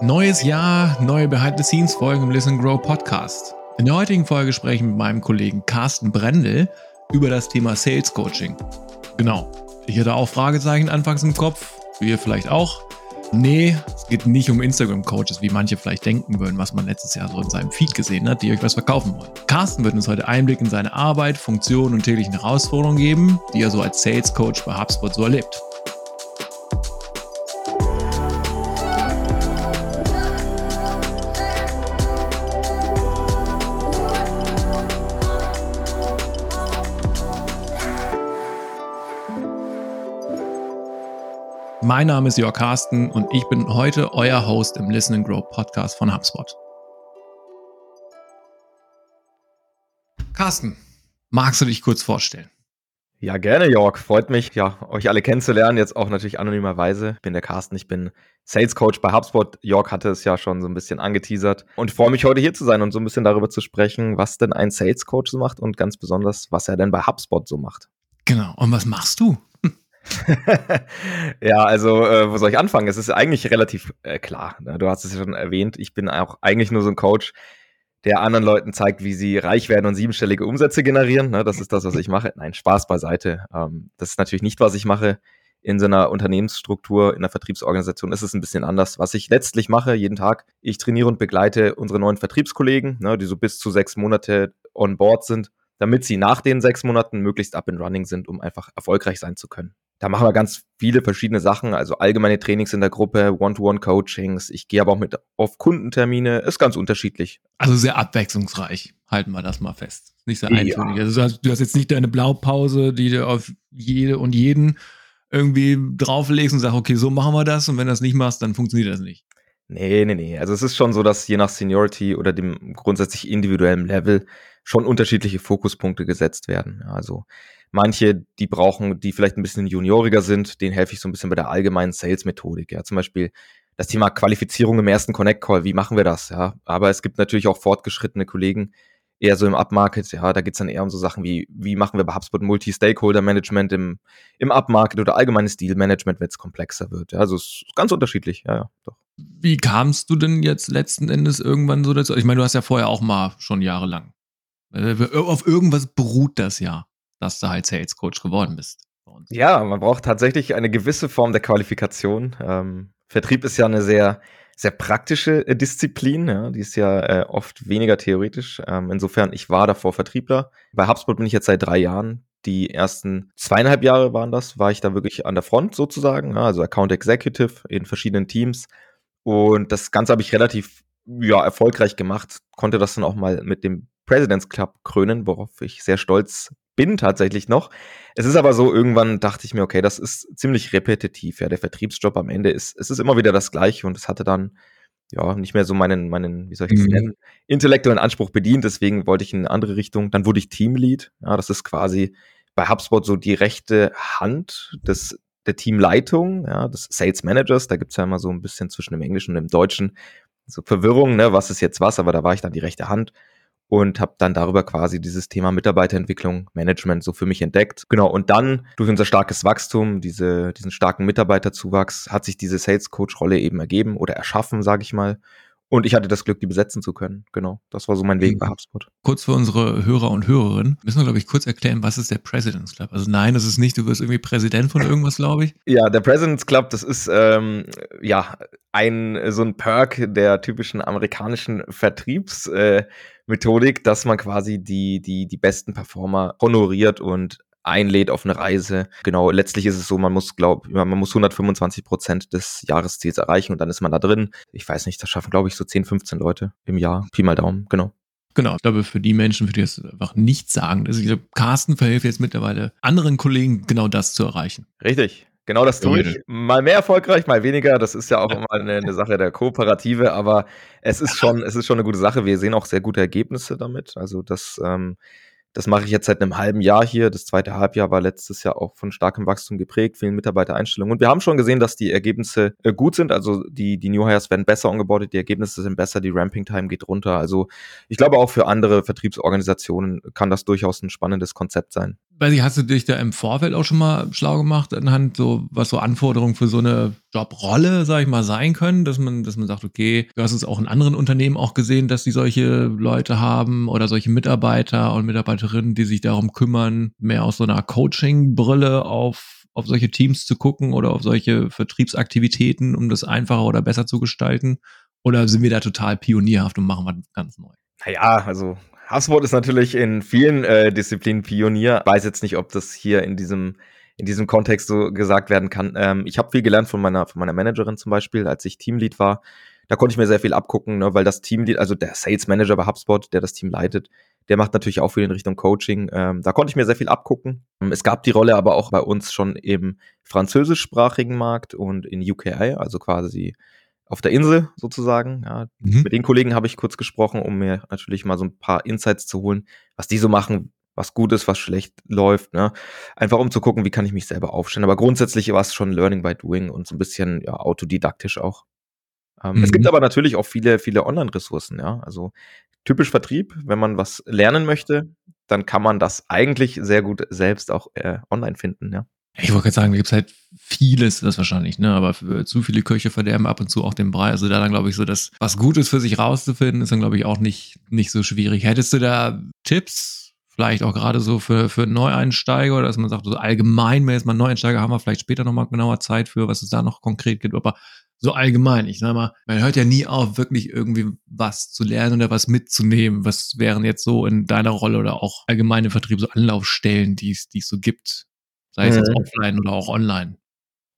Neues Jahr, neue Behind-the-Scenes-Folgen im Listen Grow Podcast. In der heutigen Folge spreche ich mit meinem Kollegen Carsten Brendel über das Thema Sales Coaching. Genau. Ich hatte auch Fragezeichen anfangs im Kopf, wie ihr vielleicht auch. Nee, es geht nicht um Instagram-Coaches, wie manche vielleicht denken würden, was man letztes Jahr so in seinem Feed gesehen hat, die euch was verkaufen wollen. Carsten wird uns heute Einblick in seine Arbeit, Funktionen und täglichen Herausforderungen geben, die er so als Sales Coach bei HubSpot so erlebt. Mein Name ist Jörg Carsten und ich bin heute euer Host im Listen and Grow Podcast von HubSpot. Carsten, magst du dich kurz vorstellen? Ja, gerne, Jörg. Freut mich, ja, euch alle kennenzulernen. Jetzt auch natürlich anonymerweise. Ich bin der Carsten, ich bin Sales Coach bei HubSpot. Jörg hatte es ja schon so ein bisschen angeteasert und freue mich heute hier zu sein und so ein bisschen darüber zu sprechen, was denn ein Sales Coach so macht und ganz besonders, was er denn bei HubSpot so macht. Genau. Und was machst du? ja, also äh, wo soll ich anfangen? Es ist eigentlich relativ äh, klar. Ne? Du hast es ja schon erwähnt. Ich bin auch eigentlich nur so ein Coach, der anderen Leuten zeigt, wie sie reich werden und siebenstellige Umsätze generieren. Ne? Das ist das, was ich mache. Nein, Spaß beiseite. Ähm, das ist natürlich nicht, was ich mache. In so einer Unternehmensstruktur, in einer Vertriebsorganisation ist es ein bisschen anders. Was ich letztlich mache, jeden Tag, ich trainiere und begleite unsere neuen Vertriebskollegen, ne, die so bis zu sechs Monate on board sind, damit sie nach den sechs Monaten möglichst up and running sind, um einfach erfolgreich sein zu können. Da machen wir ganz viele verschiedene Sachen, also allgemeine Trainings in der Gruppe, One-to-One-Coachings. Ich gehe aber auch mit auf Kundentermine, ist ganz unterschiedlich. Also sehr abwechslungsreich, halten wir das mal fest. Nicht sehr eintönig. Ja. Also du hast, du hast jetzt nicht deine Blaupause, die du auf jede und jeden irgendwie drauflegst und sagst, okay, so machen wir das und wenn du das nicht machst, dann funktioniert das nicht. Nee, nee, nee. Also es ist schon so, dass je nach Seniority oder dem grundsätzlich individuellen Level schon unterschiedliche Fokuspunkte gesetzt werden. Also Manche, die brauchen, die vielleicht ein bisschen junioriger sind, denen helfe ich so ein bisschen bei der allgemeinen Sales-Methodik. Ja, zum Beispiel das Thema Qualifizierung im ersten Connect-Call. Wie machen wir das? Ja, aber es gibt natürlich auch fortgeschrittene Kollegen, eher so im Upmarket. Ja, da geht's dann eher um so Sachen wie, wie machen wir bei HubSpot Multi-Stakeholder-Management im, im Upmarket oder allgemeines Deal-Management, wenn es komplexer wird. Ja, also es ist ganz unterschiedlich. Ja, ja, doch. Wie kamst du denn jetzt letzten Endes irgendwann so dazu? Ich meine, du hast ja vorher auch mal schon jahrelang. Äh, auf irgendwas beruht das ja dass du halt Sales Coach geworden bist. Ja, man braucht tatsächlich eine gewisse Form der Qualifikation. Ähm, Vertrieb ist ja eine sehr, sehr praktische äh, Disziplin. Ja, die ist ja äh, oft weniger theoretisch. Ähm, insofern, ich war davor Vertriebler. Bei HubSpot bin ich jetzt seit drei Jahren. Die ersten zweieinhalb Jahre waren das, war ich da wirklich an der Front sozusagen, also Account Executive in verschiedenen Teams. Und das Ganze habe ich relativ ja, erfolgreich gemacht, konnte das dann auch mal mit dem President's Club krönen, worauf ich sehr stolz bin tatsächlich noch. Es ist aber so, irgendwann dachte ich mir, okay, das ist ziemlich repetitiv. Ja, der Vertriebsjob am Ende ist, es ist immer wieder das Gleiche und es hatte dann ja nicht mehr so meinen, meinen, wie soll ich das mhm. nennen, intellektuellen Anspruch bedient. Deswegen wollte ich in eine andere Richtung. Dann wurde ich Teamlead. Ja, das ist quasi bei HubSpot so die rechte Hand des der Teamleitung, ja, des Sales Managers. Da gibt's ja immer so ein bisschen zwischen dem Englischen und dem Deutschen so Verwirrung, ne, was ist jetzt was, aber da war ich dann die rechte Hand und habe dann darüber quasi dieses Thema Mitarbeiterentwicklung, Management so für mich entdeckt. Genau, und dann durch unser starkes Wachstum, diese, diesen starken Mitarbeiterzuwachs, hat sich diese Sales Coach Rolle eben ergeben oder erschaffen, sage ich mal. Und ich hatte das Glück, die besetzen zu können. Genau, das war so mein Weg bei HubSpot. Kurz für unsere Hörer und Hörerinnen müssen wir, glaube ich, kurz erklären, was ist der President's Club? Also nein, das ist nicht, du wirst irgendwie Präsident von irgendwas, glaube ich. Ja, der President's Club, das ist ähm, ja ein so ein Perk der typischen amerikanischen Vertriebsmethodik, äh, dass man quasi die, die, die besten Performer honoriert und einlädt auf eine Reise. Genau, letztlich ist es so, man muss, glaube man muss 125 Prozent des Jahresziels erreichen und dann ist man da drin. Ich weiß nicht, das schaffen, glaube ich, so 10, 15 Leute im Jahr. Pi mal Daumen, genau. Genau, ich glaube, für die Menschen, für die das einfach nicht sagen, also ich glaube, Carsten verhilft jetzt mittlerweile anderen Kollegen, genau das zu erreichen. Richtig. Genau das tue ich. Mal mehr erfolgreich, mal weniger. Das ist ja auch immer eine, eine, Sache der Kooperative, aber es ist schon, es ist schon eine gute Sache. Wir sehen auch sehr gute Ergebnisse damit. Also das ähm, das mache ich jetzt seit einem halben Jahr hier. Das zweite Halbjahr war letztes Jahr auch von starkem Wachstum geprägt, vielen Mitarbeitereinstellungen. Und wir haben schon gesehen, dass die Ergebnisse äh, gut sind. Also die, die New Hires werden besser umgebaut, die Ergebnisse sind besser, die Ramping Time geht runter. Also ich glaube auch für andere Vertriebsorganisationen kann das durchaus ein spannendes Konzept sein. Weiß ich, hast du dich da im Vorfeld auch schon mal schlau gemacht anhand so, was so Anforderungen für so eine Jobrolle, sag ich mal, sein können, dass man, dass man sagt, okay, du hast es auch in anderen Unternehmen auch gesehen, dass die solche Leute haben oder solche Mitarbeiter und Mitarbeiterinnen, die sich darum kümmern, mehr aus so einer Coaching-Brille auf auf solche Teams zu gucken oder auf solche Vertriebsaktivitäten, um das einfacher oder besser zu gestalten? Oder sind wir da total pionierhaft und machen was ganz neu? Naja, also HubSpot ist natürlich in vielen äh, Disziplinen Pionier. Ich weiß jetzt nicht, ob das hier in diesem in diesem Kontext so gesagt werden kann. Ähm, ich habe viel gelernt von meiner von meiner Managerin zum Beispiel, als ich Teamlead war. Da konnte ich mir sehr viel abgucken, ne, weil das Teamlead, also der Sales Manager bei HubSpot, der das Team leitet, der macht natürlich auch viel in Richtung Coaching. Ähm, da konnte ich mir sehr viel abgucken. Ähm, es gab die Rolle aber auch bei uns schon im französischsprachigen Markt und in UKI, also quasi auf der Insel sozusagen. Ja. Mhm. Mit den Kollegen habe ich kurz gesprochen, um mir natürlich mal so ein paar Insights zu holen, was die so machen, was gut ist, was schlecht läuft. Ne? Einfach um zu gucken, wie kann ich mich selber aufstellen. Aber grundsätzlich war es schon Learning by Doing und so ein bisschen ja, autodidaktisch auch. Ähm, mhm. Es gibt mhm. aber natürlich auch viele, viele Online-Ressourcen. Ja, also typisch Vertrieb, wenn man was lernen möchte, dann kann man das eigentlich sehr gut selbst auch äh, online finden. Ja. Ich wollte gerade sagen, da gibt es halt vieles, das wahrscheinlich, ne? Aber zu viele Köche verderben ab und zu auch den Brei. Also da dann, glaube ich, so das, was Gutes für sich rauszufinden, ist dann, glaube ich, auch nicht, nicht so schwierig. Hättest du da Tipps, vielleicht auch gerade so für, für Neueinsteiger, oder dass man sagt, so allgemein, wenn jetzt mal Neueinsteiger haben wir vielleicht später nochmal genauer Zeit für, was es da noch konkret gibt, aber so allgemein, ich sag mal, man hört ja nie auf, wirklich irgendwie was zu lernen oder was mitzunehmen. Was wären jetzt so in deiner Rolle oder auch allgemeine Vertrieb so Anlaufstellen, die es, die es so gibt? Sei es jetzt mhm. offline oder auch online.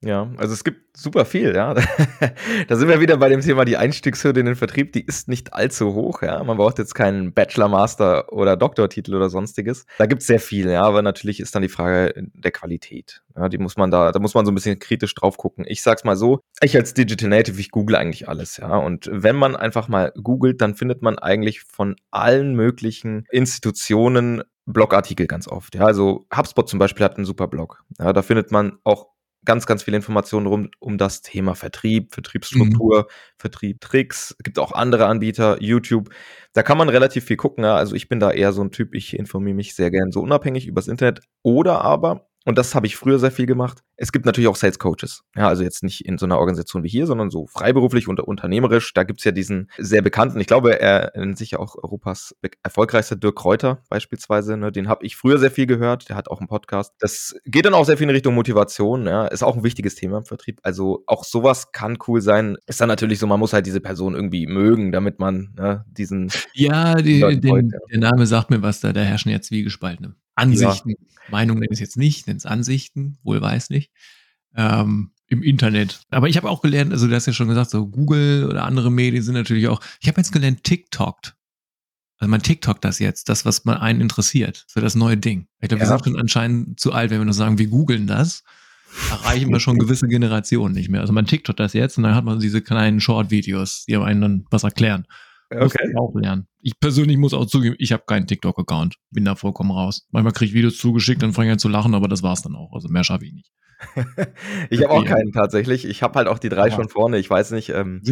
Ja, also es gibt super viel, ja. da sind wir wieder bei dem Thema, die Einstiegshürde in den Vertrieb, die ist nicht allzu hoch, ja. Man braucht jetzt keinen Bachelor, Master oder Doktortitel oder sonstiges. Da gibt es sehr viel, ja, aber natürlich ist dann die Frage der Qualität. Ja, die muss man da, da muss man so ein bisschen kritisch drauf gucken. Ich sag's mal so, ich als Digital Native, ich google eigentlich alles, ja. Und wenn man einfach mal googelt, dann findet man eigentlich von allen möglichen Institutionen Blogartikel ganz oft. Ja, also HubSpot zum Beispiel hat einen super Blog. Ja, da findet man auch ganz, ganz viele Informationen rund um das Thema Vertrieb, Vertriebsstruktur, mhm. Vertrieb, Tricks. Gibt auch andere Anbieter, YouTube. Da kann man relativ viel gucken. Ja. Also ich bin da eher so ein Typ, ich informiere mich sehr gern so unabhängig übers Internet. Oder aber und das habe ich früher sehr viel gemacht. Es gibt natürlich auch Sales Coaches. Ja, also jetzt nicht in so einer Organisation wie hier, sondern so freiberuflich und unternehmerisch. Da gibt's ja diesen sehr bekannten, ich glaube, er nennt sich ja auch Europas erfolgreichster Dirk Kräuter beispielsweise. Ne? Den habe ich früher sehr viel gehört. Der hat auch einen Podcast. Das geht dann auch sehr viel in Richtung Motivation. Ja? Ist auch ein wichtiges Thema im Vertrieb. Also auch sowas kann cool sein. Ist dann natürlich so, man muss halt diese Person irgendwie mögen, damit man ne, diesen. Ja, die, den, der Name sagt mir was da. Da herrschen ja Zwiegespaltene. Ansichten. Ja. Meinung nenne ich jetzt nicht, nenne es Ansichten, wohl weiß nicht. Ähm, Im Internet. Aber ich habe auch gelernt, also du hast ja schon gesagt, so Google oder andere Medien sind natürlich auch. Ich habe jetzt gelernt, TikTok. Also man TikTok das jetzt, das, was man einen interessiert. So das neue Ding. Ich glaube, ja. wir sind schon anscheinend zu alt, wenn wir nur sagen, wir googeln das. Erreichen wir schon gewisse Generationen nicht mehr. Also man TikTok das jetzt und dann hat man diese kleinen Short-Videos, die einem dann was erklären. Okay. Muss auch lernen. Ich persönlich muss auch zugeben, ich habe keinen TikTok-Account. Bin da vollkommen raus. Manchmal kriege ich Videos zugeschickt, dann fange ich an zu lachen, aber das war's dann auch. Also mehr schaffe ich nicht. ich habe auch keinen tatsächlich. Ich habe halt auch die drei ja. schon vorne. Ich weiß nicht, ähm,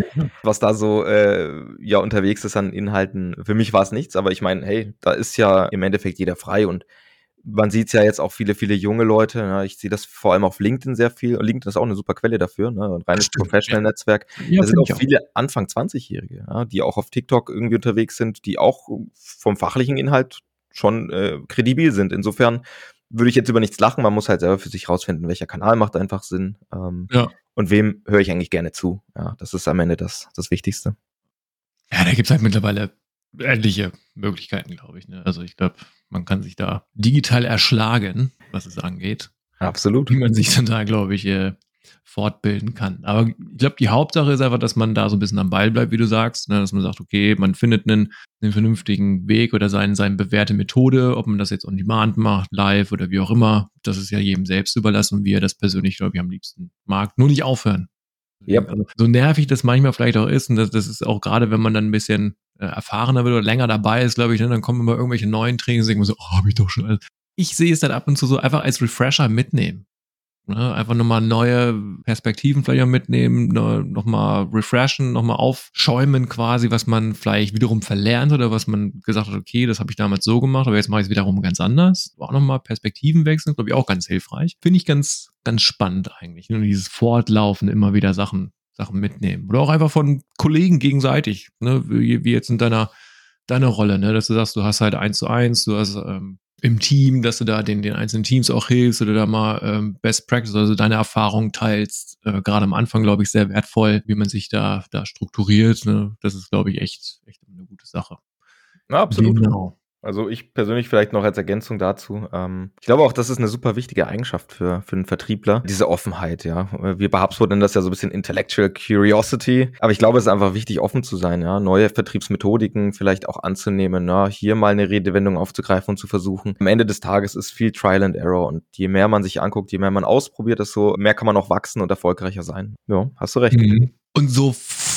was da so äh, ja unterwegs ist an Inhalten. Für mich war es nichts, aber ich meine, hey, da ist ja im Endeffekt jeder frei und man sieht ja jetzt auch viele, viele junge Leute. Ne? Ich sehe das vor allem auf LinkedIn sehr viel. LinkedIn ist auch eine super Quelle dafür, ne? ein reines Professional-Netzwerk. Ja, da sind auch viele auch. Anfang 20-Jährige, ja? die auch auf TikTok irgendwie unterwegs sind, die auch vom fachlichen Inhalt schon äh, kredibil sind. Insofern würde ich jetzt über nichts lachen. Man muss halt selber für sich rausfinden, welcher Kanal macht einfach Sinn. Ähm, ja. Und wem höre ich eigentlich gerne zu. Ja, das ist am Ende das, das Wichtigste. Ja, da gibt es halt mittlerweile etliche Möglichkeiten, glaube ich. Ne? Also ich glaube, man kann sich da digital erschlagen, was es angeht. Absolut. Wie man sich dann da, glaube ich, äh, fortbilden kann. Aber ich glaube, die Hauptsache ist einfach, dass man da so ein bisschen am Ball bleibt, wie du sagst, ne? dass man sagt, okay, man findet einen, einen vernünftigen Weg oder seine, seine bewährte Methode, ob man das jetzt on demand macht, live oder wie auch immer. Das ist ja jedem selbst überlassen, wie er das persönlich, glaube ich, am liebsten mag. Nur nicht aufhören. Yep. Also, so nervig das manchmal vielleicht auch ist, und das, das ist auch gerade, wenn man dann ein bisschen äh, erfahrener wird oder länger dabei ist, glaube ich, ne, dann kommen immer irgendwelche neuen Trainings denken so, oh, hab ich doch schon. Ich sehe es dann ab und zu so einfach als Refresher mitnehmen. Ne? Einfach nochmal neue Perspektiven vielleicht auch mitnehmen, ne? nochmal refreshen, nochmal aufschäumen quasi, was man vielleicht wiederum verlernt oder was man gesagt hat, okay, das habe ich damals so gemacht, aber jetzt mache ich es wiederum ganz anders. Auch nochmal Perspektiven wechseln, glaube ich auch ganz hilfreich. Finde ich ganz, ganz spannend eigentlich. Nur dieses Fortlaufen, immer wieder Sachen, Sachen mitnehmen. Oder auch einfach von Kollegen gegenseitig, ne? wie, wie jetzt in deiner deine Rolle, ne? dass du sagst, du hast halt eins zu eins, du hast ähm, im Team, dass du da den, den einzelnen Teams auch hilfst oder da mal ähm, Best Practice, also deine Erfahrungen teilst. Äh, Gerade am Anfang, glaube ich, sehr wertvoll, wie man sich da, da strukturiert. Ne? Das ist, glaube ich, echt, echt eine gute Sache. Ja, absolut. Genau. Also ich persönlich vielleicht noch als Ergänzung dazu. Ähm, ich glaube auch, das ist eine super wichtige Eigenschaft für, für einen Vertriebler. Diese Offenheit, ja. Wir bei HubSpot nennen das ja so ein bisschen Intellectual Curiosity. Aber ich glaube, es ist einfach wichtig, offen zu sein, ja. Neue Vertriebsmethodiken vielleicht auch anzunehmen, ja. Hier mal eine Redewendung aufzugreifen und zu versuchen. Am Ende des Tages ist viel Trial and Error. Und je mehr man sich anguckt, je mehr man ausprobiert, desto mehr kann man auch wachsen und erfolgreicher sein. Ja, hast du recht. Mhm. Und so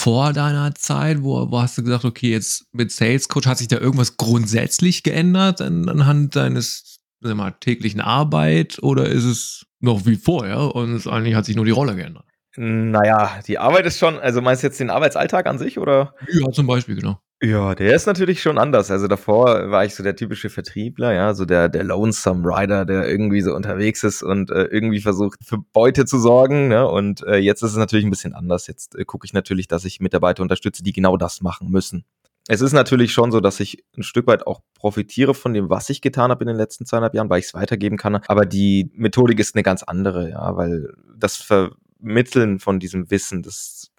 vor deiner Zeit, wo, wo hast du gesagt, okay, jetzt mit Sales Coach hat sich da irgendwas grundsätzlich geändert anhand deines mal, täglichen Arbeit oder ist es noch wie vorher und eigentlich hat sich nur die Rolle geändert? Naja, die Arbeit ist schon, also meinst du jetzt den Arbeitsalltag an sich oder? Ja, zum Beispiel, genau. Ja, der ist natürlich schon anders. Also davor war ich so der typische Vertriebler, ja, so der, der Lonesome Rider, der irgendwie so unterwegs ist und äh, irgendwie versucht, für Beute zu sorgen. Ne? Und äh, jetzt ist es natürlich ein bisschen anders. Jetzt äh, gucke ich natürlich, dass ich Mitarbeiter unterstütze, die genau das machen müssen. Es ist natürlich schon so, dass ich ein Stück weit auch profitiere von dem, was ich getan habe in den letzten zweieinhalb Jahren, weil ich es weitergeben kann. Aber die Methodik ist eine ganz andere, ja, weil das Vermitteln von diesem Wissen, das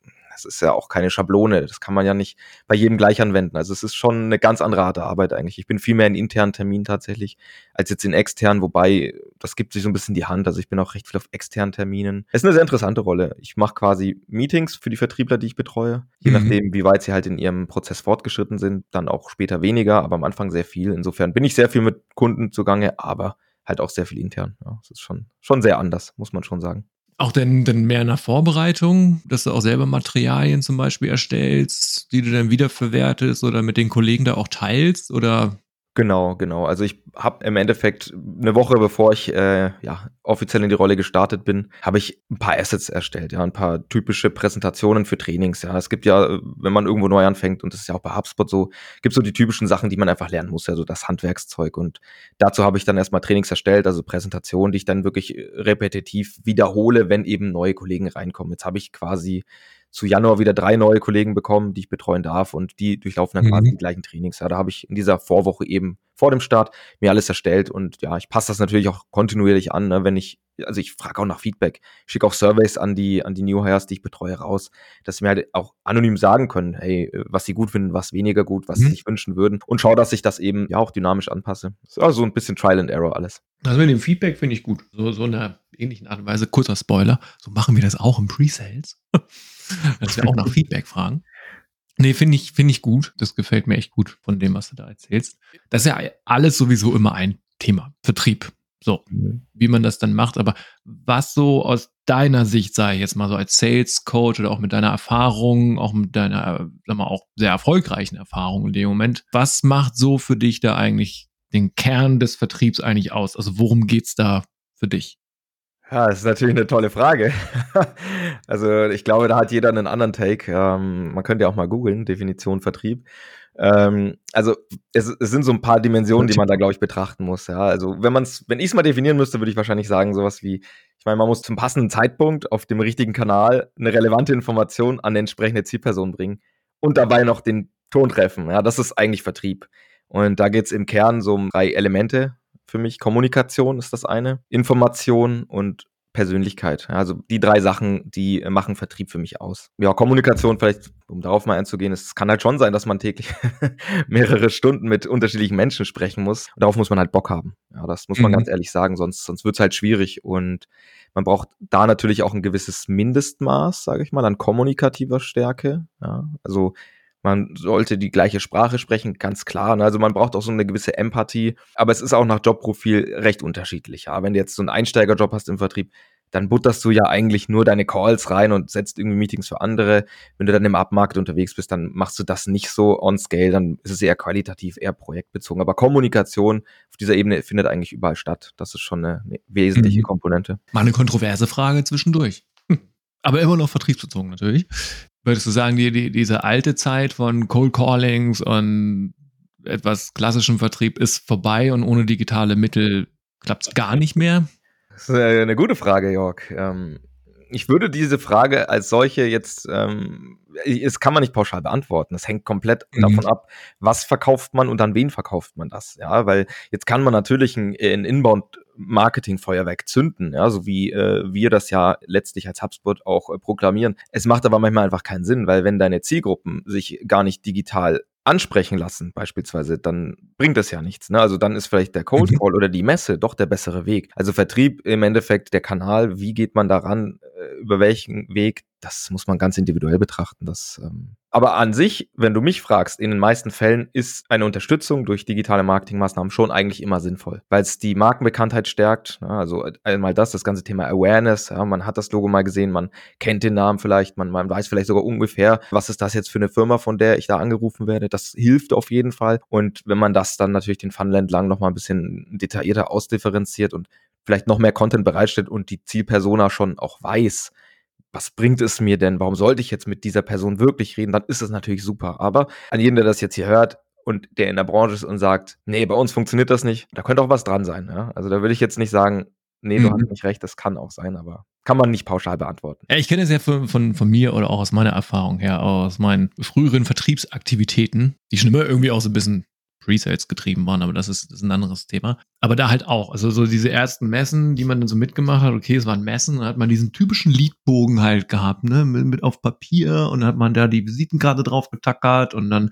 das ist ja auch keine Schablone. Das kann man ja nicht bei jedem gleich anwenden. Also es ist schon eine ganz andere Art der Arbeit eigentlich. Ich bin viel mehr in internen Terminen tatsächlich als jetzt in externen, wobei das gibt sich so ein bisschen die Hand. Also ich bin auch recht viel auf externen Terminen. Es ist eine sehr interessante Rolle. Ich mache quasi Meetings für die Vertriebler, die ich betreue. Je mhm. nachdem, wie weit sie halt in ihrem Prozess fortgeschritten sind, dann auch später weniger, aber am Anfang sehr viel. Insofern bin ich sehr viel mit Kunden zugange, aber halt auch sehr viel intern. Ja, das ist schon, schon sehr anders, muss man schon sagen. Auch denn, denn mehr in der Vorbereitung, dass du auch selber Materialien zum Beispiel erstellst, die du dann wiederverwertest oder mit den Kollegen da auch teilst? Oder Genau, genau. Also ich habe im Endeffekt eine Woche bevor ich äh, ja offiziell in die Rolle gestartet bin, habe ich ein paar Assets erstellt, ja, ein paar typische Präsentationen für Trainings. Ja, es gibt ja, wenn man irgendwo neu anfängt und das ist ja auch bei HubSpot so, gibt so die typischen Sachen, die man einfach lernen muss, ja, so das Handwerkszeug. Und dazu habe ich dann erstmal Trainings erstellt, also Präsentationen, die ich dann wirklich repetitiv wiederhole, wenn eben neue Kollegen reinkommen. Jetzt habe ich quasi zu Januar wieder drei neue Kollegen bekommen, die ich betreuen darf und die durchlaufen dann mhm. quasi die gleichen Trainings. Ja, da habe ich in dieser Vorwoche eben vor dem Start mir alles erstellt und ja, ich passe das natürlich auch kontinuierlich an, ne, wenn ich, also ich frage auch nach Feedback, schicke auch Surveys an die, an die New Hires, die ich betreue, raus, dass sie mir halt auch anonym sagen können, hey, was sie gut finden, was weniger gut, was mhm. sie sich wünschen würden und schaue, dass ich das eben ja auch dynamisch anpasse. Ist also so ein bisschen Trial and Error alles. Also mit dem Feedback finde ich gut. So, so in einer ähnlichen Art und Weise, kurzer Spoiler, so machen wir das auch im Pre-Sales. dass wir auch nach Feedback fragen. Nee, finde ich, finde ich gut. Das gefällt mir echt gut von dem, was du da erzählst. Das ist ja alles sowieso immer ein Thema. Vertrieb. So, mhm. wie man das dann macht. Aber was so aus deiner Sicht sei, jetzt mal so als Sales Coach oder auch mit deiner Erfahrung, auch mit deiner, sag mal, auch sehr erfolgreichen Erfahrung in dem Moment, was macht so für dich da eigentlich den Kern des Vertriebs eigentlich aus? Also worum geht's da für dich? Ja, das ist natürlich eine tolle Frage. also ich glaube, da hat jeder einen anderen Take. Ähm, man könnte ja auch mal googeln, Definition Vertrieb. Ähm, also es, es, sind so ein paar Dimensionen, die man da, glaube ich, betrachten muss. Ja, also wenn man es, wenn ich es mal definieren müsste, würde ich wahrscheinlich sagen, sowas wie, ich meine, man muss zum passenden Zeitpunkt auf dem richtigen Kanal eine relevante Information an eine entsprechende Zielperson bringen und dabei noch den Ton treffen. Ja, das ist eigentlich Vertrieb. Und da geht es im Kern so um drei Elemente für mich. Kommunikation ist das eine, Information und Persönlichkeit. Also die drei Sachen, die machen Vertrieb für mich aus. Ja, Kommunikation vielleicht, um darauf mal einzugehen, es kann halt schon sein, dass man täglich mehrere Stunden mit unterschiedlichen Menschen sprechen muss. Und darauf muss man halt Bock haben. Ja, das muss man mhm. ganz ehrlich sagen, sonst, sonst wird es halt schwierig. Und man braucht da natürlich auch ein gewisses Mindestmaß, sage ich mal, an kommunikativer Stärke. Ja, also man sollte die gleiche Sprache sprechen, ganz klar. Ne? Also man braucht auch so eine gewisse Empathie. Aber es ist auch nach Jobprofil recht unterschiedlich. Ja? Wenn du jetzt so einen Einsteigerjob hast im Vertrieb, dann butterst du ja eigentlich nur deine Calls rein und setzt irgendwie Meetings für andere. Wenn du dann im Upmarket unterwegs bist, dann machst du das nicht so on scale, dann ist es eher qualitativ, eher projektbezogen. Aber Kommunikation auf dieser Ebene findet eigentlich überall statt. Das ist schon eine, eine wesentliche mhm. Komponente. Mal eine kontroverse Frage zwischendurch. Aber immer noch vertriebsbezogen natürlich. Würdest du sagen, die, die, diese alte Zeit von Cold Callings und etwas klassischem Vertrieb ist vorbei und ohne digitale Mittel klappt es gar nicht mehr? Das ist eine gute Frage, Jörg. Ähm, ich würde diese Frage als solche jetzt, ähm, es kann man nicht pauschal beantworten. Das hängt komplett mhm. davon ab, was verkauft man und an wen verkauft man das. Ja, weil jetzt kann man natürlich ein, ein Inbound Marketingfeuerwerk zünden, ja, so wie äh, wir das ja letztlich als HubSpot auch äh, proklamieren. Es macht aber manchmal einfach keinen Sinn, weil wenn deine Zielgruppen sich gar nicht digital ansprechen lassen, beispielsweise, dann bringt das ja nichts. Ne? Also dann ist vielleicht der Cold mhm. Call oder die Messe doch der bessere Weg. Also Vertrieb im Endeffekt der Kanal, wie geht man daran, äh, über welchen Weg, das muss man ganz individuell betrachten. Das, ähm aber an sich, wenn du mich fragst, in den meisten Fällen ist eine Unterstützung durch digitale Marketingmaßnahmen schon eigentlich immer sinnvoll, weil es die Markenbekanntheit stärkt. Ne? Also äh, einmal das, das ganze Thema Awareness. Ja, man hat das Logo mal gesehen, man kennt den Namen vielleicht, man, man weiß vielleicht sogar ungefähr, was ist das jetzt für eine Firma, von der ich da angerufen werde. Das hilft auf jeden Fall. Und wenn man das dann natürlich den Funnel entlang noch mal ein bisschen detaillierter ausdifferenziert und vielleicht noch mehr Content bereitstellt und die Zielpersona schon auch weiß, was bringt es mir denn? Warum sollte ich jetzt mit dieser Person wirklich reden? Dann ist es natürlich super. Aber an jeden, der das jetzt hier hört und der in der Branche ist und sagt, nee, bei uns funktioniert das nicht, da könnte auch was dran sein. Ja? Also da würde ich jetzt nicht sagen, nee, du mhm. hast nicht recht, das kann auch sein, aber kann man nicht pauschal beantworten. Ja, ich kenne es ja von, von, von mir oder auch aus meiner Erfahrung her, aus meinen früheren Vertriebsaktivitäten, die schon immer irgendwie auch so ein bisschen Presales getrieben waren, aber das ist, das ist ein anderes Thema. Aber da halt auch, also so diese ersten Messen, die man dann so mitgemacht hat, okay, es waren Messen, dann hat man diesen typischen Liedbogen halt gehabt, ne, mit, mit auf Papier und hat man da die Visitenkarte drauf getackert und dann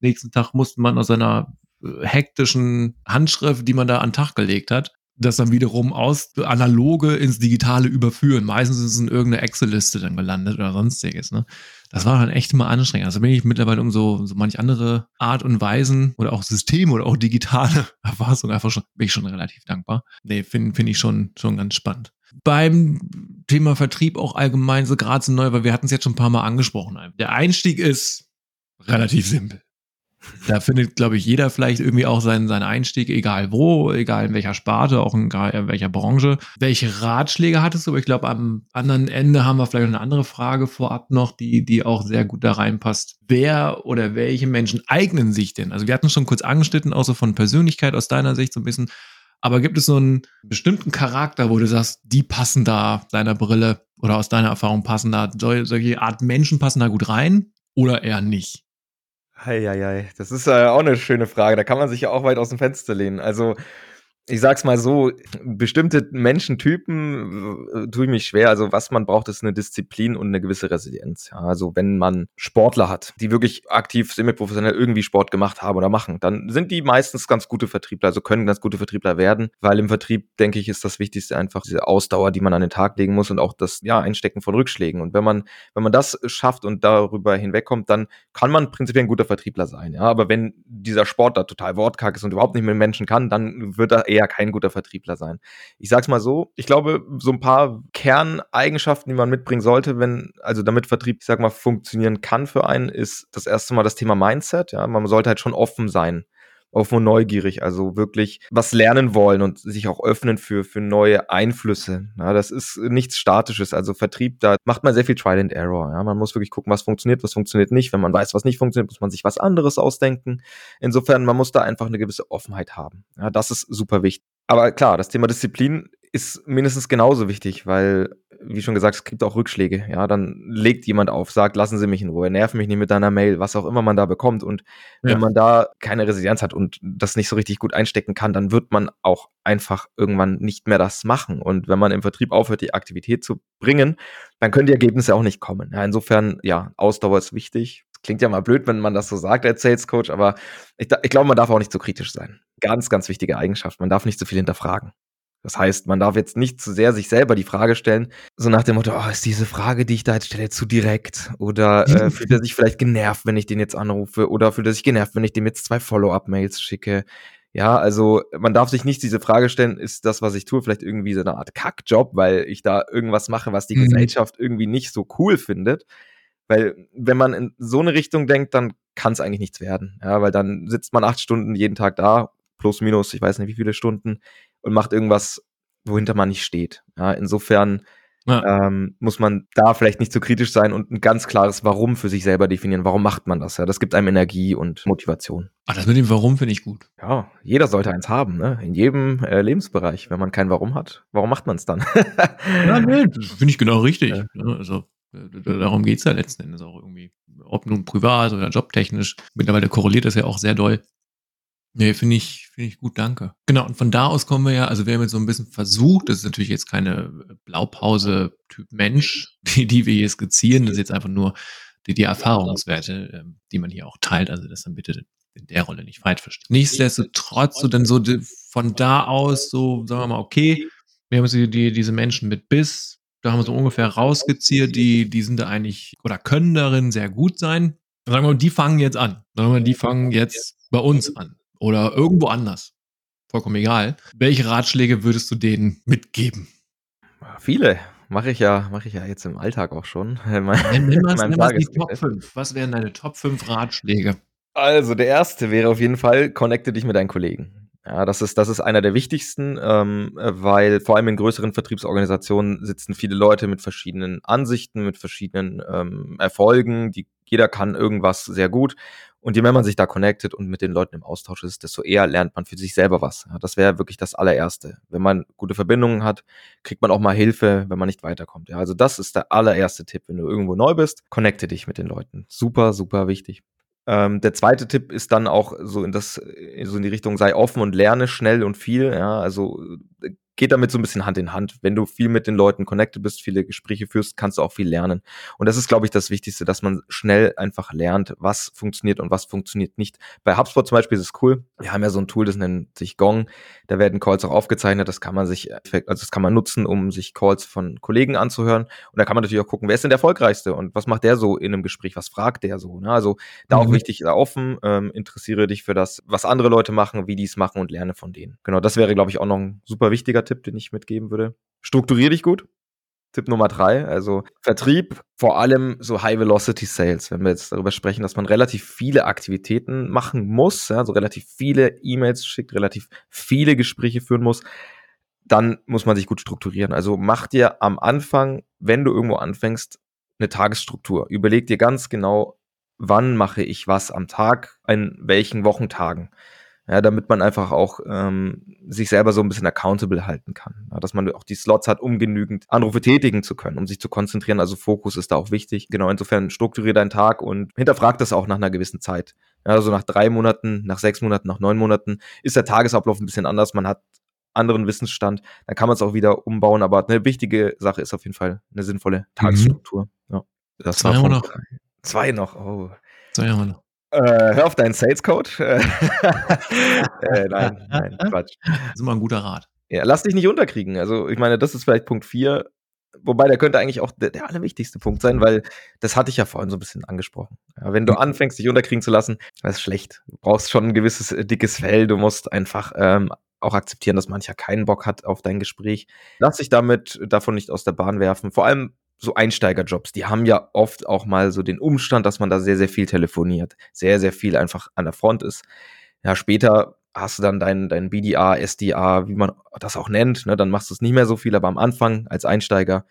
nächsten Tag musste man aus seiner äh, hektischen Handschrift, die man da an den Tag gelegt hat, das dann wiederum aus analoge ins digitale überführen. Meistens ist es in irgendeiner Excel-Liste dann gelandet oder sonstiges. Ne? Das war dann echt immer anstrengend. Also bin ich mittlerweile um so, so manch andere Art und Weisen oder auch Systeme oder auch digitale Erfassung einfach schon, bin ich schon relativ dankbar. Nee, finde find ich schon, schon ganz spannend. Beim Thema Vertrieb auch allgemein so gerade so neu, weil wir hatten es jetzt schon ein paar Mal angesprochen. Der Einstieg ist relativ simpel. Da findet, glaube ich, jeder vielleicht irgendwie auch seinen, seinen Einstieg, egal wo, egal in welcher Sparte, auch in, in welcher Branche. Welche Ratschläge hattest du? Aber ich glaube, am anderen Ende haben wir vielleicht eine andere Frage vorab noch, die, die auch sehr gut da reinpasst. Wer oder welche Menschen eignen sich denn? Also wir hatten schon kurz angeschnitten, auch so von Persönlichkeit aus deiner Sicht so ein bisschen. Aber gibt es so einen bestimmten Charakter, wo du sagst, die passen da deiner Brille oder aus deiner Erfahrung passen da, solche Art Menschen passen da gut rein oder eher nicht? Eieiei, das ist äh, auch eine schöne Frage. Da kann man sich ja auch weit aus dem Fenster lehnen. Also ich sag's mal so, bestimmte Menschentypen äh, tue ich mich schwer. Also was man braucht, ist eine Disziplin und eine gewisse Resilienz. Ja, also wenn man Sportler hat, die wirklich aktiv semi-professionell irgendwie Sport gemacht haben oder machen, dann sind die meistens ganz gute Vertriebler, also können ganz gute Vertriebler werden, weil im Vertrieb, denke ich, ist das Wichtigste einfach diese Ausdauer, die man an den Tag legen muss und auch das ja, Einstecken von Rückschlägen. Und wenn man, wenn man das schafft und darüber hinwegkommt, dann kann man prinzipiell ein guter Vertriebler sein. Ja, aber wenn dieser Sport da total wortkarg ist und überhaupt nicht mit Menschen kann, dann wird er eher kein guter Vertriebler sein. Ich sag's mal so, ich glaube, so ein paar Kerneigenschaften, die man mitbringen sollte, wenn, also damit Vertrieb, ich sag mal, funktionieren kann für einen, ist das erste Mal das Thema Mindset. Ja, man sollte halt schon offen sein offen neugierig, also wirklich was lernen wollen und sich auch öffnen für, für neue Einflüsse. Ja, das ist nichts Statisches. Also Vertrieb, da macht man sehr viel Trial and Error. Ja, man muss wirklich gucken, was funktioniert, was funktioniert nicht. Wenn man weiß, was nicht funktioniert, muss man sich was anderes ausdenken. Insofern, man muss da einfach eine gewisse Offenheit haben. Ja, das ist super wichtig. Aber klar, das Thema Disziplin ist mindestens genauso wichtig, weil, wie schon gesagt, es gibt auch Rückschläge. Ja, dann legt jemand auf, sagt, lassen Sie mich in Ruhe, nerv mich nicht mit deiner Mail, was auch immer man da bekommt. Und ja. wenn man da keine Resilienz hat und das nicht so richtig gut einstecken kann, dann wird man auch einfach irgendwann nicht mehr das machen. Und wenn man im Vertrieb aufhört, die Aktivität zu bringen, dann können die Ergebnisse auch nicht kommen. Ja, insofern, ja, Ausdauer ist wichtig. Klingt ja mal blöd, wenn man das so sagt als Sales Coach, aber ich, ich glaube, man darf auch nicht so kritisch sein. Ganz, ganz wichtige Eigenschaft. Man darf nicht zu so viel hinterfragen. Das heißt, man darf jetzt nicht zu sehr sich selber die Frage stellen, so nach dem Motto, oh, ist diese Frage, die ich da jetzt stelle, zu direkt? Oder äh, fühlt er sich vielleicht genervt, wenn ich den jetzt anrufe? Oder fühlt er sich genervt, wenn ich dem jetzt zwei Follow-up-Mails schicke? Ja, also man darf sich nicht diese Frage stellen, ist das, was ich tue, vielleicht irgendwie so eine Art Kackjob, weil ich da irgendwas mache, was die mhm. Gesellschaft irgendwie nicht so cool findet. Weil wenn man in so eine Richtung denkt, dann kann es eigentlich nichts werden. Ja, weil dann sitzt man acht Stunden jeden Tag da, plus minus, ich weiß nicht wie viele Stunden, und macht irgendwas, wohinter man nicht steht. Ja, insofern ja. ähm, muss man da vielleicht nicht zu so kritisch sein und ein ganz klares Warum für sich selber definieren. Warum macht man das? Ja, das gibt einem Energie und Motivation. Ah, das mit dem Warum finde ich gut. Ja, jeder sollte eins haben, ne? In jedem äh, Lebensbereich. Wenn man kein Warum hat, warum macht man es dann? ja, nee, finde ich genau richtig. Ja. Ne? Also darum geht es ja letzten Endes auch irgendwie. Ob nun privat oder jobtechnisch. Mittlerweile korreliert das ja auch sehr doll. Nee, finde ich, finde ich gut, danke. Genau, und von da aus kommen wir ja, also wir haben jetzt so ein bisschen versucht, das ist natürlich jetzt keine Blaupause-Typ Mensch, die, die wir hier skizzieren, das ist jetzt einfach nur die, die Erfahrungswerte, ähm, die man hier auch teilt, also das dann bitte in der Rolle nicht falsch verstehen. Nichtsdestotrotz, so dann so von da aus, so sagen wir mal, okay, wir haben jetzt die, diese Menschen mit Biss, da haben wir so ungefähr rausskizziert, die, die sind da eigentlich oder können darin sehr gut sein. Sagen wir mal, die fangen jetzt an. Sagen wir mal, die fangen jetzt bei uns an oder irgendwo anders. Vollkommen egal. Welche Ratschläge würdest du denen mitgeben? Viele. Mache ich ja, mache ich ja jetzt im Alltag auch schon. Nimm mal die Top 5. Was wären deine Top 5 Ratschläge? Also, der erste wäre auf jeden Fall, connecte dich mit deinen Kollegen. Ja, das ist, das ist einer der wichtigsten, ähm, weil vor allem in größeren Vertriebsorganisationen sitzen viele Leute mit verschiedenen Ansichten, mit verschiedenen ähm, Erfolgen. Die, jeder kann irgendwas sehr gut. Und je mehr man sich da connectet und mit den Leuten im Austausch ist, desto eher lernt man für sich selber was. Ja, das wäre wirklich das allererste. Wenn man gute Verbindungen hat, kriegt man auch mal Hilfe, wenn man nicht weiterkommt. Ja, also das ist der allererste Tipp. Wenn du irgendwo neu bist, connecte dich mit den Leuten. Super, super wichtig. Ähm, der zweite Tipp ist dann auch so in das, so in die Richtung, sei offen und lerne schnell und viel. Ja, also geht damit so ein bisschen Hand in Hand. Wenn du viel mit den Leuten connected bist, viele Gespräche führst, kannst du auch viel lernen. Und das ist, glaube ich, das Wichtigste, dass man schnell einfach lernt, was funktioniert und was funktioniert nicht. Bei HubSpot zum Beispiel ist es cool. Wir haben ja so ein Tool, das nennt sich Gong. Da werden Calls auch aufgezeichnet. Das kann man sich, also das kann man nutzen, um sich Calls von Kollegen anzuhören. Und da kann man natürlich auch gucken, wer ist denn der erfolgreichste und was macht der so in einem Gespräch? Was fragt der so? Ne? Also da mhm. auch wichtig, da offen, ähm, interessiere dich für das, was andere Leute machen, wie die es machen und lerne von denen. Genau, das wäre, glaube ich, auch noch ein super wichtiger Tipp, den ich mitgeben würde. Strukturier dich gut. Tipp Nummer drei, also Vertrieb, vor allem so High-Velocity-Sales, wenn wir jetzt darüber sprechen, dass man relativ viele Aktivitäten machen muss, also relativ viele E-Mails schickt, relativ viele Gespräche führen muss, dann muss man sich gut strukturieren. Also mach dir am Anfang, wenn du irgendwo anfängst, eine Tagesstruktur. Überleg dir ganz genau, wann mache ich was am Tag, in welchen Wochentagen ja, damit man einfach auch ähm, sich selber so ein bisschen accountable halten kann. Ja, dass man auch die Slots hat, um genügend Anrufe tätigen zu können, um sich zu konzentrieren. Also Fokus ist da auch wichtig. Genau, insofern strukturiere deinen Tag und hinterfrag das auch nach einer gewissen Zeit. Ja, also nach drei Monaten, nach sechs Monaten, nach neun Monaten ist der Tagesablauf ein bisschen anders. Man hat anderen Wissensstand, dann kann man es auch wieder umbauen. Aber eine wichtige Sache ist auf jeden Fall eine sinnvolle mhm. Tagesstruktur. Mhm. Ja, das Zwei war noch. Zwei noch, oh. Zwei haben wir noch. Äh, hör auf deinen Sales Code. äh, nein, nein, Quatsch. Das ist immer ein guter Rat. Ja, lass dich nicht unterkriegen. Also, ich meine, das ist vielleicht Punkt 4. Wobei, der könnte eigentlich auch der, der, allerwichtigste Punkt sein, weil das hatte ich ja vorhin so ein bisschen angesprochen. Ja, wenn du mhm. anfängst, dich unterkriegen zu lassen, das ist schlecht. Du brauchst schon ein gewisses äh, dickes Fell. Du musst einfach ähm, auch akzeptieren, dass mancher keinen Bock hat auf dein Gespräch. Lass dich damit davon nicht aus der Bahn werfen. Vor allem so Einsteigerjobs, die haben ja oft auch mal so den Umstand, dass man da sehr, sehr viel telefoniert, sehr, sehr viel einfach an der Front ist. Ja, später hast du dann dein, dein BDA, SDA, wie man das auch nennt, ne, dann machst du es nicht mehr so viel, aber am Anfang als Einsteiger,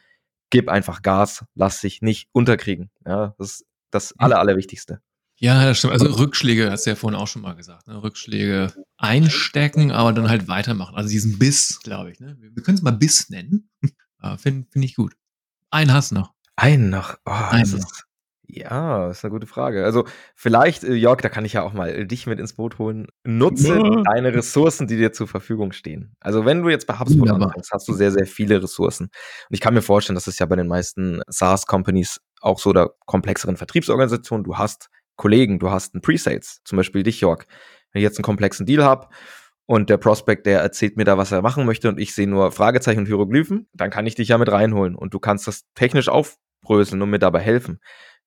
gib einfach Gas, lass dich nicht unterkriegen. Ja, das ist das mhm. Aller, Allerwichtigste. Ja, das stimmt. Also Rückschläge, hast du ja vorhin auch schon mal gesagt. Ne? Rückschläge einstecken, aber dann halt weitermachen. Also diesen Biss, glaube ich. Ne? Wir können es mal Biss nennen. Finde find ich gut. Einen hast du noch. Einen noch. Oh, Einen noch. Ist, ja, ist eine gute Frage. Also vielleicht, äh, Jörg, da kann ich ja auch mal äh, dich mit ins Boot holen. Nutze ja. deine Ressourcen, die dir zur Verfügung stehen. Also wenn du jetzt bei HubSpot ja, anfängst, hast du sehr, sehr viele Ressourcen. Und ich kann mir vorstellen, dass es ja bei den meisten SaaS-Companies auch so der komplexeren Vertriebsorganisationen, du hast Kollegen, du hast einen Pre-Sales, zum Beispiel dich, Jörg. Wenn ich jetzt einen komplexen Deal habe und der Prospect, der erzählt mir da, was er machen möchte und ich sehe nur Fragezeichen und Hieroglyphen, dann kann ich dich ja mit reinholen und du kannst das technisch aufbröseln und mir dabei helfen.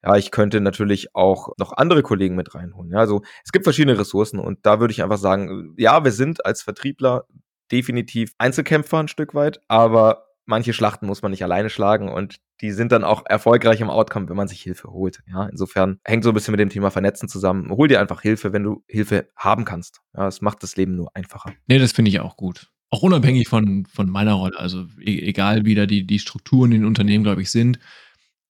Ja, ich könnte natürlich auch noch andere Kollegen mit reinholen. Ja, also es gibt verschiedene Ressourcen und da würde ich einfach sagen, ja, wir sind als Vertriebler definitiv Einzelkämpfer ein Stück weit, aber manche Schlachten muss man nicht alleine schlagen und die sind dann auch erfolgreich im Outcome, wenn man sich Hilfe holt. Ja, insofern hängt so ein bisschen mit dem Thema Vernetzen zusammen. Hol dir einfach Hilfe, wenn du Hilfe haben kannst. Ja, es macht das Leben nur einfacher. Nee, das finde ich auch gut. Auch unabhängig von, von meiner Rolle. Also e egal, wie da die, die Strukturen in den Unternehmen, glaube ich, sind,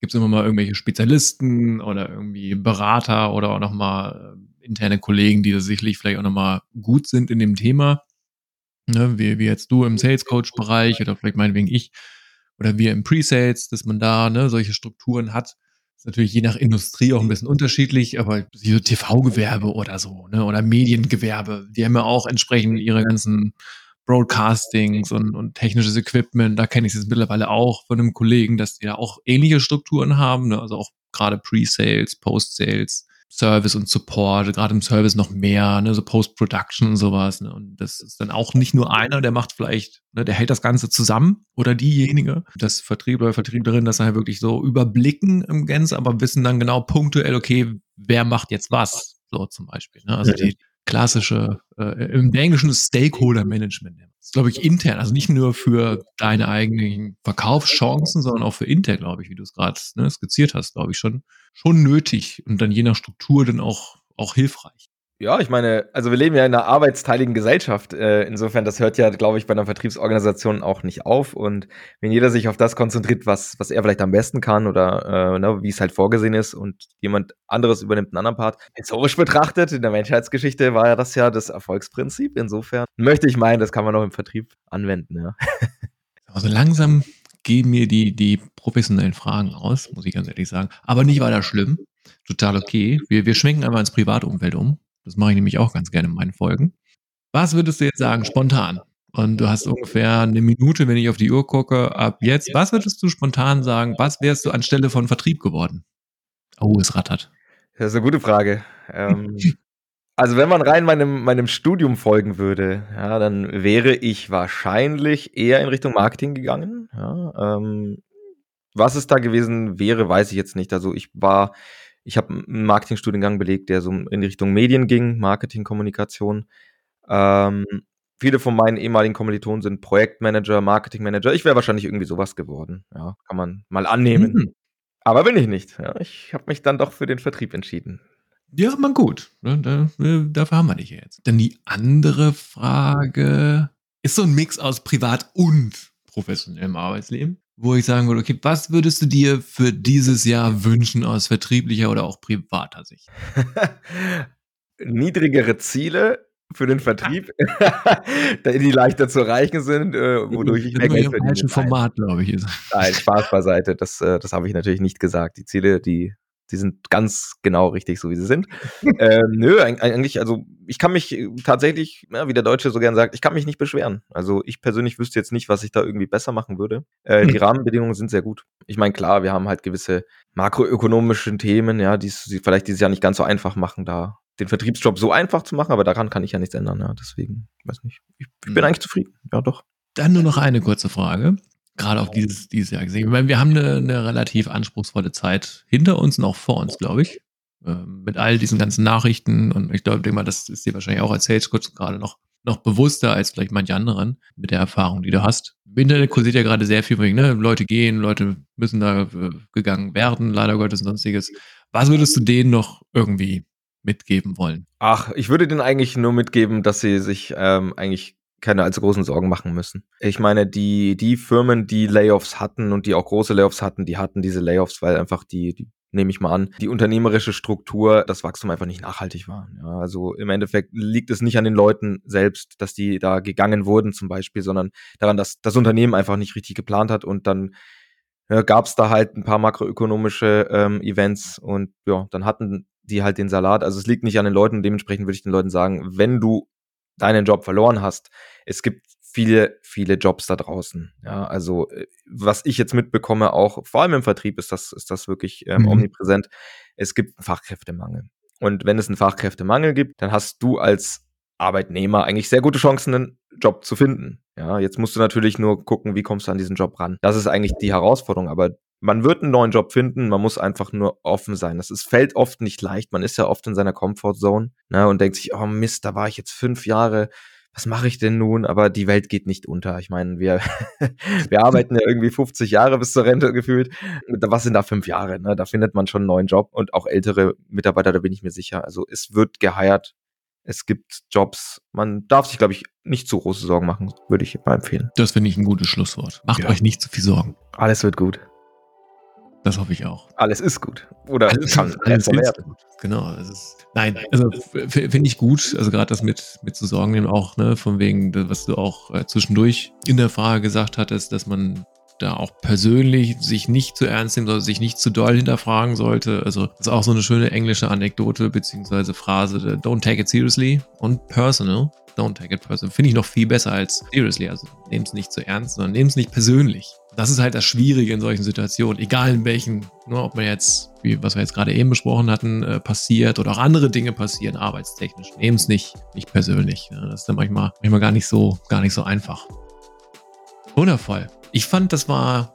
gibt es immer mal irgendwelche Spezialisten oder irgendwie Berater oder auch nochmal äh, interne Kollegen, die da sicherlich vielleicht auch nochmal gut sind in dem Thema. Ne, wie, wie jetzt du im Sales Coach Bereich oder vielleicht meinetwegen ich oder wir im Pre-Sales, dass man da ne, solche Strukturen hat. Ist natürlich je nach Industrie auch ein bisschen unterschiedlich, aber so TV-Gewerbe oder so, ne, oder Mediengewerbe, die haben ja auch entsprechend ihre ganzen Broadcastings und, und technisches Equipment. Da kenne ich es mittlerweile auch von einem Kollegen, dass die ja auch ähnliche Strukturen haben, ne, also auch gerade Pre-Sales, Post-Sales Service und Support, gerade im Service noch mehr, ne, so Post-Production und sowas. Ne? Und das ist dann auch nicht nur einer, der macht vielleicht, ne, der hält das Ganze zusammen oder diejenige, das Vertrieb oder Vertrieblerin, das halt wirklich so überblicken im Gänze, aber wissen dann genau punktuell, okay, wer macht jetzt was, so zum Beispiel. Ne? Also die klassische, äh, im Englischen Stakeholder-Management. Das ist, glaube ich, intern, also nicht nur für deine eigenen Verkaufschancen, sondern auch für intern, glaube ich, wie du es gerade ne, skizziert hast, glaube ich, schon, schon nötig und dann je nach Struktur dann auch, auch hilfreich. Ja, ich meine, also wir leben ja in einer arbeitsteiligen Gesellschaft. Äh, insofern, das hört ja, glaube ich, bei einer Vertriebsorganisation auch nicht auf. Und wenn jeder sich auf das konzentriert, was, was er vielleicht am besten kann oder äh, ne, wie es halt vorgesehen ist und jemand anderes übernimmt einen anderen Part. Historisch betrachtet, in der Menschheitsgeschichte war ja das ja das Erfolgsprinzip. Insofern möchte ich meinen, das kann man auch im Vertrieb anwenden. Ja. Also langsam gehen mir die, die professionellen Fragen aus, muss ich ganz ehrlich sagen. Aber nicht weiter schlimm. Total okay. Wir, wir schwenken einmal ins Privatumfeld um. Das mache ich nämlich auch ganz gerne in meinen Folgen. Was würdest du jetzt sagen, spontan? Und du hast ungefähr eine Minute, wenn ich auf die Uhr gucke, ab jetzt. Was würdest du spontan sagen? Was wärst du anstelle von Vertrieb geworden? Oh, es rattert. Das ist eine gute Frage. Ähm, also wenn man rein meinem, meinem Studium folgen würde, ja, dann wäre ich wahrscheinlich eher in Richtung Marketing gegangen. Ja, ähm, was es da gewesen wäre, weiß ich jetzt nicht. Also ich war ich habe einen Marketingstudiengang belegt, der so in Richtung Medien ging, Marketing, Kommunikation. Ähm, viele von meinen ehemaligen Kommilitonen sind Projektmanager, Marketingmanager. Ich wäre wahrscheinlich irgendwie sowas geworden. Ja, kann man mal annehmen. Mhm. Aber bin ich nicht. Ja, ich habe mich dann doch für den Vertrieb entschieden. Ja, man gut. Ne, da, dafür haben wir dich jetzt. Denn die andere Frage ist so ein Mix aus privat und professionellem Arbeitsleben wo ich sagen würde, okay, was würdest du dir für dieses Jahr wünschen aus vertrieblicher oder auch privater Sicht? Niedrigere Ziele für den Vertrieb, die leichter zu erreichen sind, äh, wodurch ich mehr Geld verdiene. Format, glaube ich. Nein, Spaß beiseite. Das, äh, das habe ich natürlich nicht gesagt. Die Ziele, die die sind ganz genau richtig, so wie sie sind. äh, nö, eigentlich, also ich kann mich äh, tatsächlich, ja, wie der Deutsche so gern sagt, ich kann mich nicht beschweren. Also ich persönlich wüsste jetzt nicht, was ich da irgendwie besser machen würde. Äh. Die Rahmenbedingungen sind sehr gut. Ich meine, klar, wir haben halt gewisse makroökonomische Themen, ja, die vielleicht dieses Jahr nicht ganz so einfach machen, da den Vertriebsjob so einfach zu machen, aber daran kann ich ja nichts ändern. Ja, deswegen, weiß nicht. Ich, ich bin hm. eigentlich zufrieden. Ja, doch. Dann nur noch eine kurze Frage gerade auf dieses, dieses Jahr gesehen. Ich meine, wir haben eine, eine relativ anspruchsvolle Zeit hinter uns und auch vor uns, glaube ich. Ähm, mit all diesen ganzen Nachrichten und ich glaube, mal, das ist dir wahrscheinlich auch als Sales Coach gerade noch, noch bewusster als vielleicht manche anderen mit der Erfahrung, die du hast. Im Internet kursiert ja gerade sehr viel, ne? Leute gehen, Leute müssen da äh, gegangen werden, leider Gottes und sonstiges. Was würdest du denen noch irgendwie mitgeben wollen? Ach, ich würde denen eigentlich nur mitgeben, dass sie sich ähm, eigentlich keine allzu großen Sorgen machen müssen. Ich meine, die, die Firmen, die Layoffs hatten und die auch große Layoffs hatten, die hatten diese Layoffs, weil einfach die, die nehme ich mal an, die unternehmerische Struktur, das Wachstum einfach nicht nachhaltig war. Ja, also im Endeffekt liegt es nicht an den Leuten selbst, dass die da gegangen wurden zum Beispiel, sondern daran, dass das Unternehmen einfach nicht richtig geplant hat und dann ja, gab es da halt ein paar makroökonomische ähm, Events und ja, dann hatten die halt den Salat. Also es liegt nicht an den Leuten, dementsprechend würde ich den Leuten sagen, wenn du deinen Job verloren hast. Es gibt viele, viele Jobs da draußen. Ja, also äh, was ich jetzt mitbekomme, auch vor allem im Vertrieb ist das, ist das wirklich ähm, mhm. omnipräsent. Es gibt einen Fachkräftemangel. Und wenn es einen Fachkräftemangel gibt, dann hast du als Arbeitnehmer eigentlich sehr gute Chancen, einen Job zu finden. Ja, jetzt musst du natürlich nur gucken, wie kommst du an diesen Job ran. Das ist eigentlich die Herausforderung, aber man wird einen neuen Job finden, man muss einfach nur offen sein. Das ist, fällt oft nicht leicht. Man ist ja oft in seiner Comfortzone ne, und denkt sich, oh Mist, da war ich jetzt fünf Jahre. Was mache ich denn nun? Aber die Welt geht nicht unter. Ich meine, wir, wir arbeiten ja irgendwie 50 Jahre bis zur Rente gefühlt. Was sind da fünf Jahre? Ne? Da findet man schon einen neuen Job und auch ältere Mitarbeiter, da bin ich mir sicher. Also es wird geheiert. Es gibt Jobs. Man darf sich, glaube ich, nicht zu große Sorgen machen, würde ich mal empfehlen. Das finde ich ein gutes Schlusswort. Macht ja. euch nicht zu viel Sorgen. Alles wird gut. Das hoffe ich auch. Alles ist gut. Oder alles, kann alles ist gut. Genau. Ist, nein, also finde ich gut. Also gerade das mit, mit zu Sorgen nehmen auch, ne, von wegen, was du auch äh, zwischendurch in der Frage gesagt hattest, dass man da auch persönlich sich nicht zu ernst nehmen, sollte, sich nicht zu doll hinterfragen sollte. Also das ist auch so eine schöne englische Anekdote beziehungsweise Phrase, don't take it seriously und personal. Don't take it personal. Finde ich noch viel besser als seriously. Also nehmt es nicht zu ernst, sondern nehmt es nicht persönlich. Das ist halt das Schwierige in solchen Situationen, egal in welchen, ne, ob man jetzt, wie was wir jetzt gerade eben besprochen hatten, äh, passiert oder auch andere Dinge passieren, arbeitstechnisch. Nehmt es nicht, nicht persönlich. Ne? Das ist dann manchmal, manchmal gar nicht so, gar nicht so einfach. Wundervoll. Ich fand, das war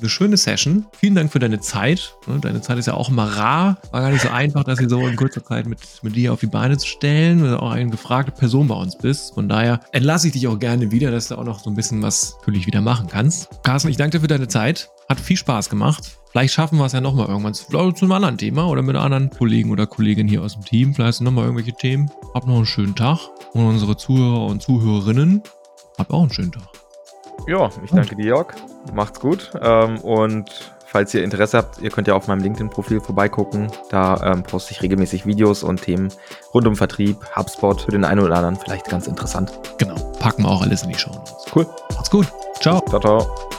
eine schöne Session. Vielen Dank für deine Zeit. Ne, deine Zeit ist ja auch immer rar. War gar nicht so einfach, das hier so in kurzer Zeit mit, mit dir auf die Beine zu stellen, du auch eine gefragte Person bei uns bist. Von daher entlasse ich dich auch gerne wieder, dass du auch noch so ein bisschen was natürlich wieder machen kannst. Carsten, ich danke dir für deine Zeit. Hat viel Spaß gemacht. Vielleicht schaffen wir es ja nochmal irgendwann zu, zu einem anderen Thema oder mit anderen Kollegen oder Kolleginnen hier aus dem Team. Vielleicht nochmal irgendwelche Themen. Habt noch einen schönen Tag. Und unsere Zuhörer und Zuhörerinnen, habt auch einen schönen Tag. Ja, ich danke dir, Jörg. Macht's gut. Ähm, und falls ihr Interesse habt, ihr könnt ja auf meinem LinkedIn-Profil vorbeigucken. Da ähm, poste ich regelmäßig Videos und Themen rund um Vertrieb, HubSpot für den einen oder anderen vielleicht ganz interessant. Genau, packen wir auch alles in die Show. Cool. Macht's gut. Ciao. Ciao, ciao.